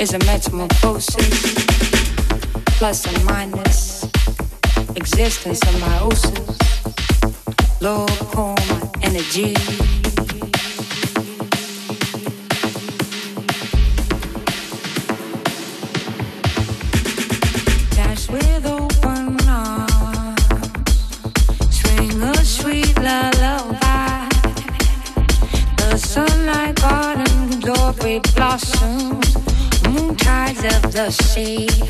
is a metamorphosis, plus and minus, existence of meiosis, low home energy. she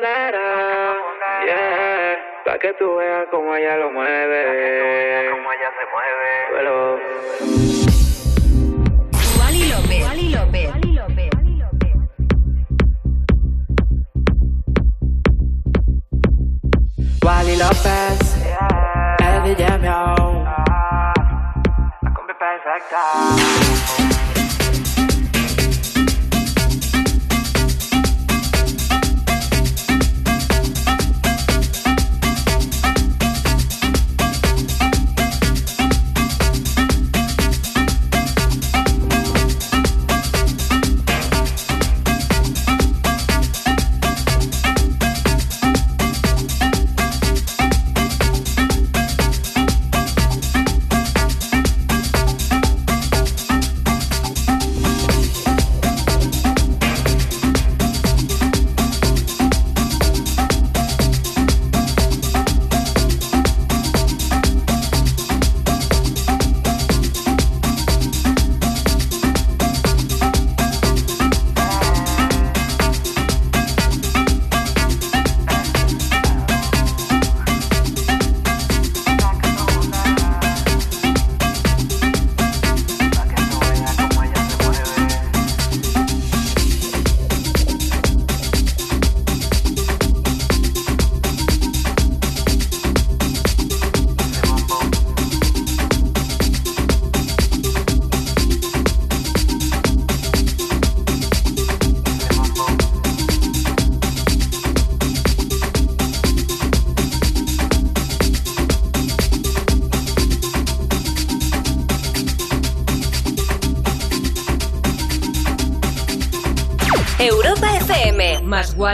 bandera, yeah, que tú veas como ella lo mueve, ella se mueve. Wally López, Wally López. Wally López, ah, la combi perfecta.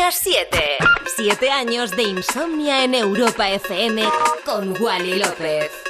Insomnia 7. 7 años de insomnia en Europa FM con Wally López.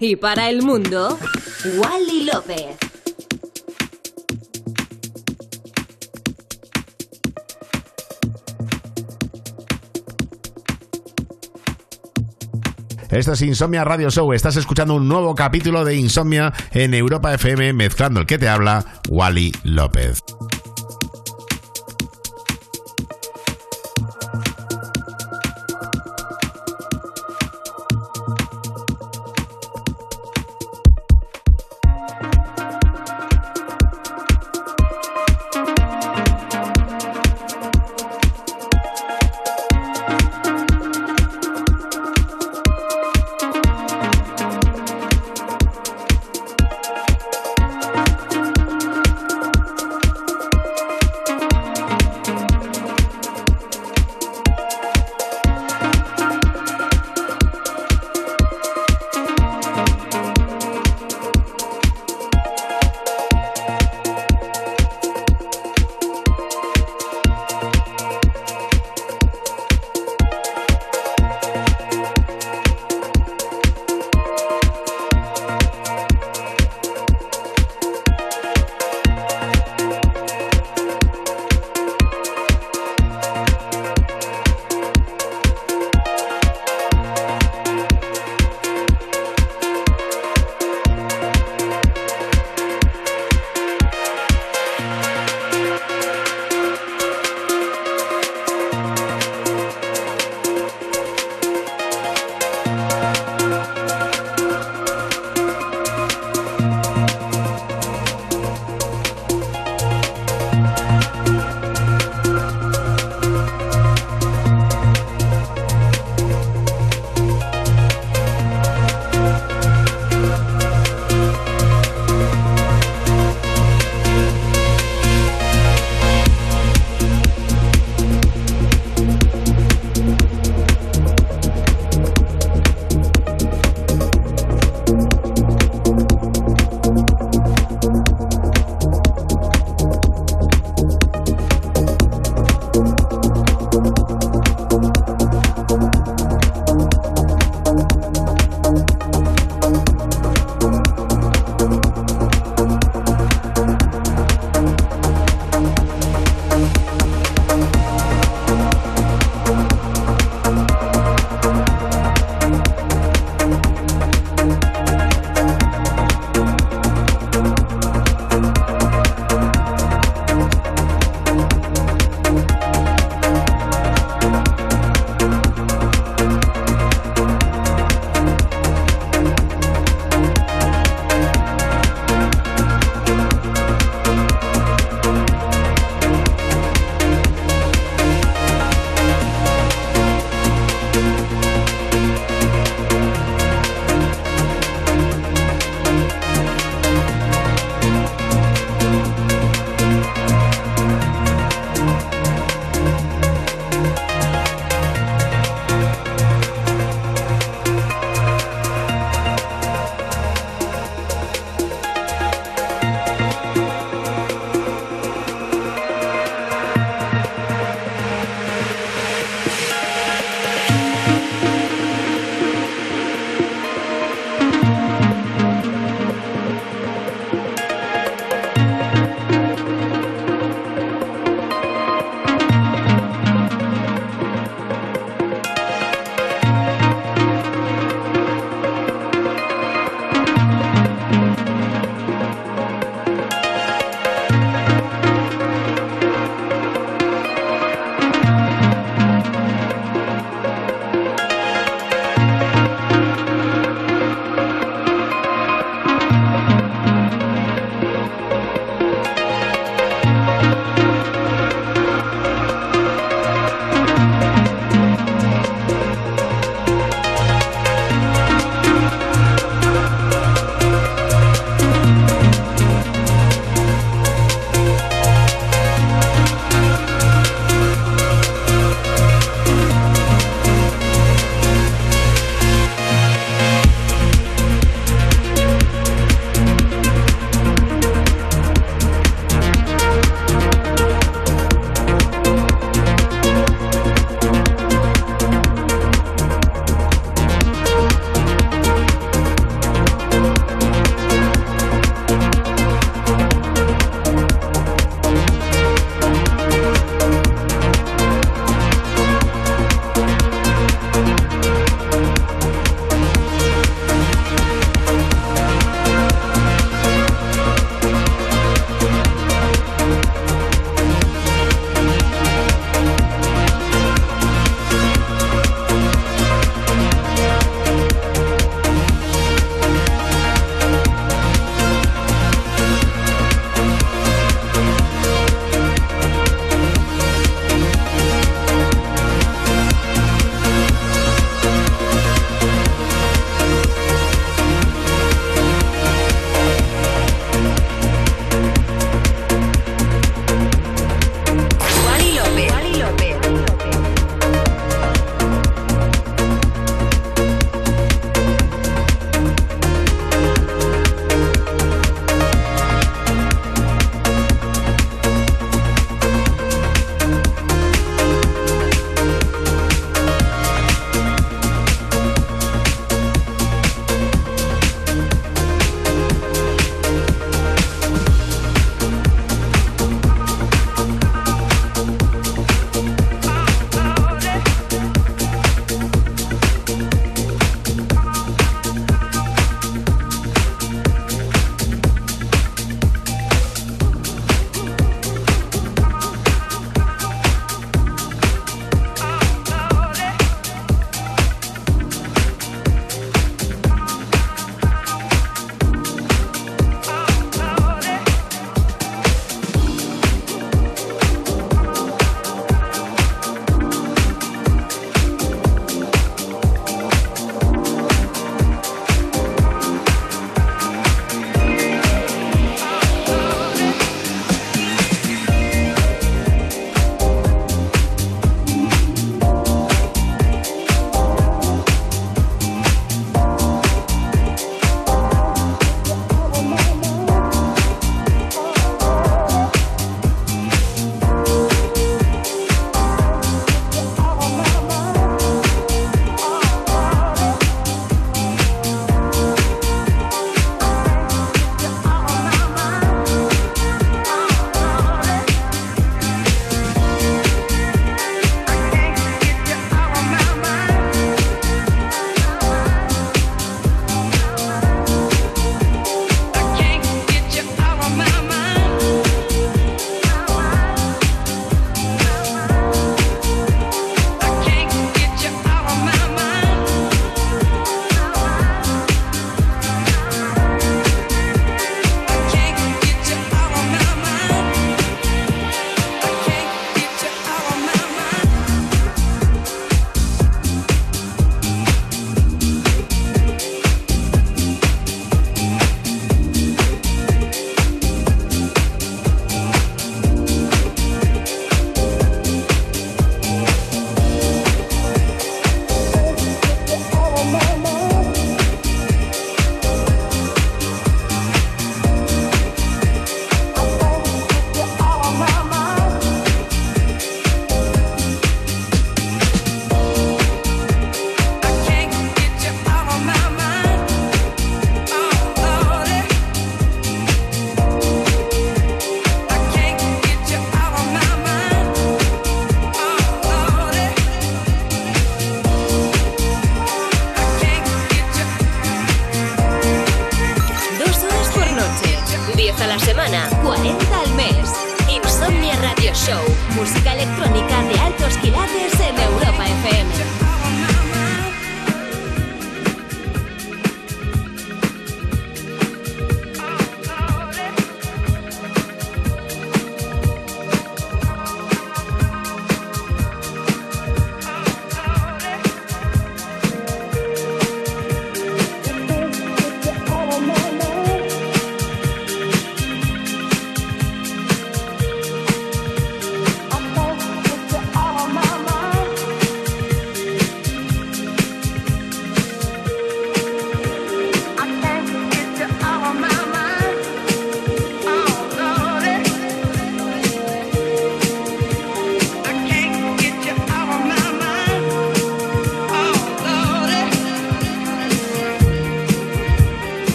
Y para el mundo, Wally López. Esto es Insomnia Radio Show. Estás escuchando un nuevo capítulo de Insomnia en Europa FM, mezclando el que te habla, Wally López.